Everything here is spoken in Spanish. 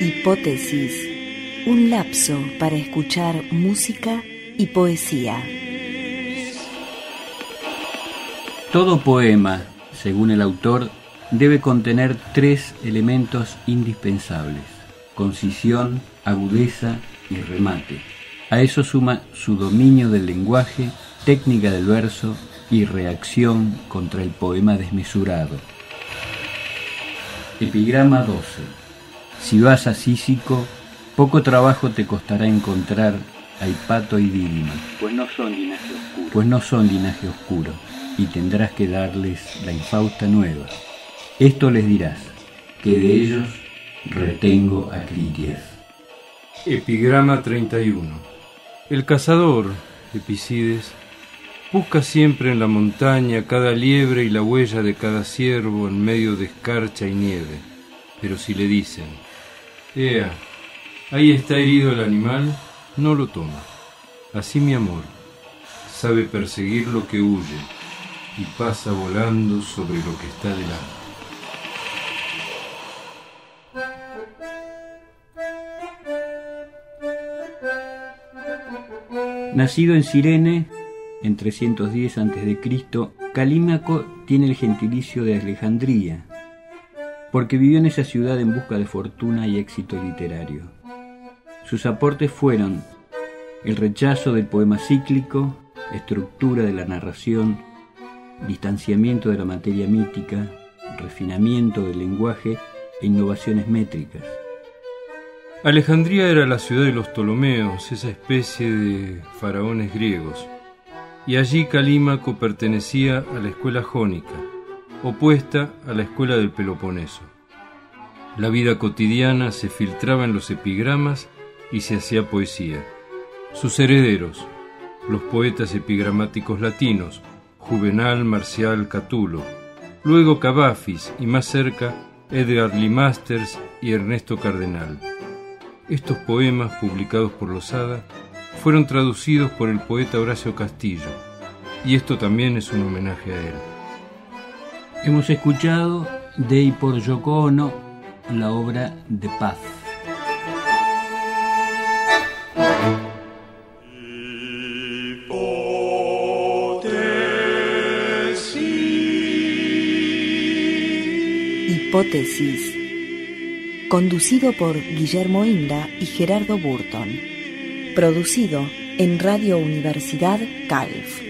Hipótesis, un lapso para escuchar música y poesía. Todo poema, según el autor, debe contener tres elementos indispensables, concisión, agudeza y remate. A eso suma su dominio del lenguaje, técnica del verso y reacción contra el poema desmesurado. Epigrama 12. Si vas a Sísico, poco trabajo te costará encontrar a Hipato y Dídima, pues no son linaje oscuro. pues no son linaje oscuro, y tendrás que darles la infausta nueva. Esto les dirás, que de ellos retengo a Critias. Epigrama 31. El cazador, Epicides, busca siempre en la montaña cada liebre y la huella de cada ciervo en medio de escarcha y nieve. Pero si le dicen, Ea, ahí está herido el animal, no lo toma. Así mi amor sabe perseguir lo que huye y pasa volando sobre lo que está delante. Nacido en Cirene en 310 a.C., Calímaco tiene el gentilicio de Alejandría, porque vivió en esa ciudad en busca de fortuna y éxito literario. Sus aportes fueron el rechazo del poema cíclico, estructura de la narración, distanciamiento de la materia mítica, refinamiento del lenguaje e innovaciones métricas. Alejandría era la ciudad de los Ptolomeos, esa especie de faraones griegos, y allí Calímaco pertenecía a la escuela jónica, opuesta a la escuela del Peloponeso. La vida cotidiana se filtraba en los epigramas y se hacía poesía. Sus herederos, los poetas epigramáticos latinos, Juvenal, Marcial, Catulo, luego Cavafis y más cerca Edgar Lee Masters y Ernesto Cardenal. Estos poemas, publicados por Losada, fueron traducidos por el poeta Horacio Castillo, y esto también es un homenaje a él. Hemos escuchado de y por Yoko Ono la obra de Paz. Hipótesis. Conducido por Guillermo Inda y Gerardo Burton. Producido en Radio Universidad Calf.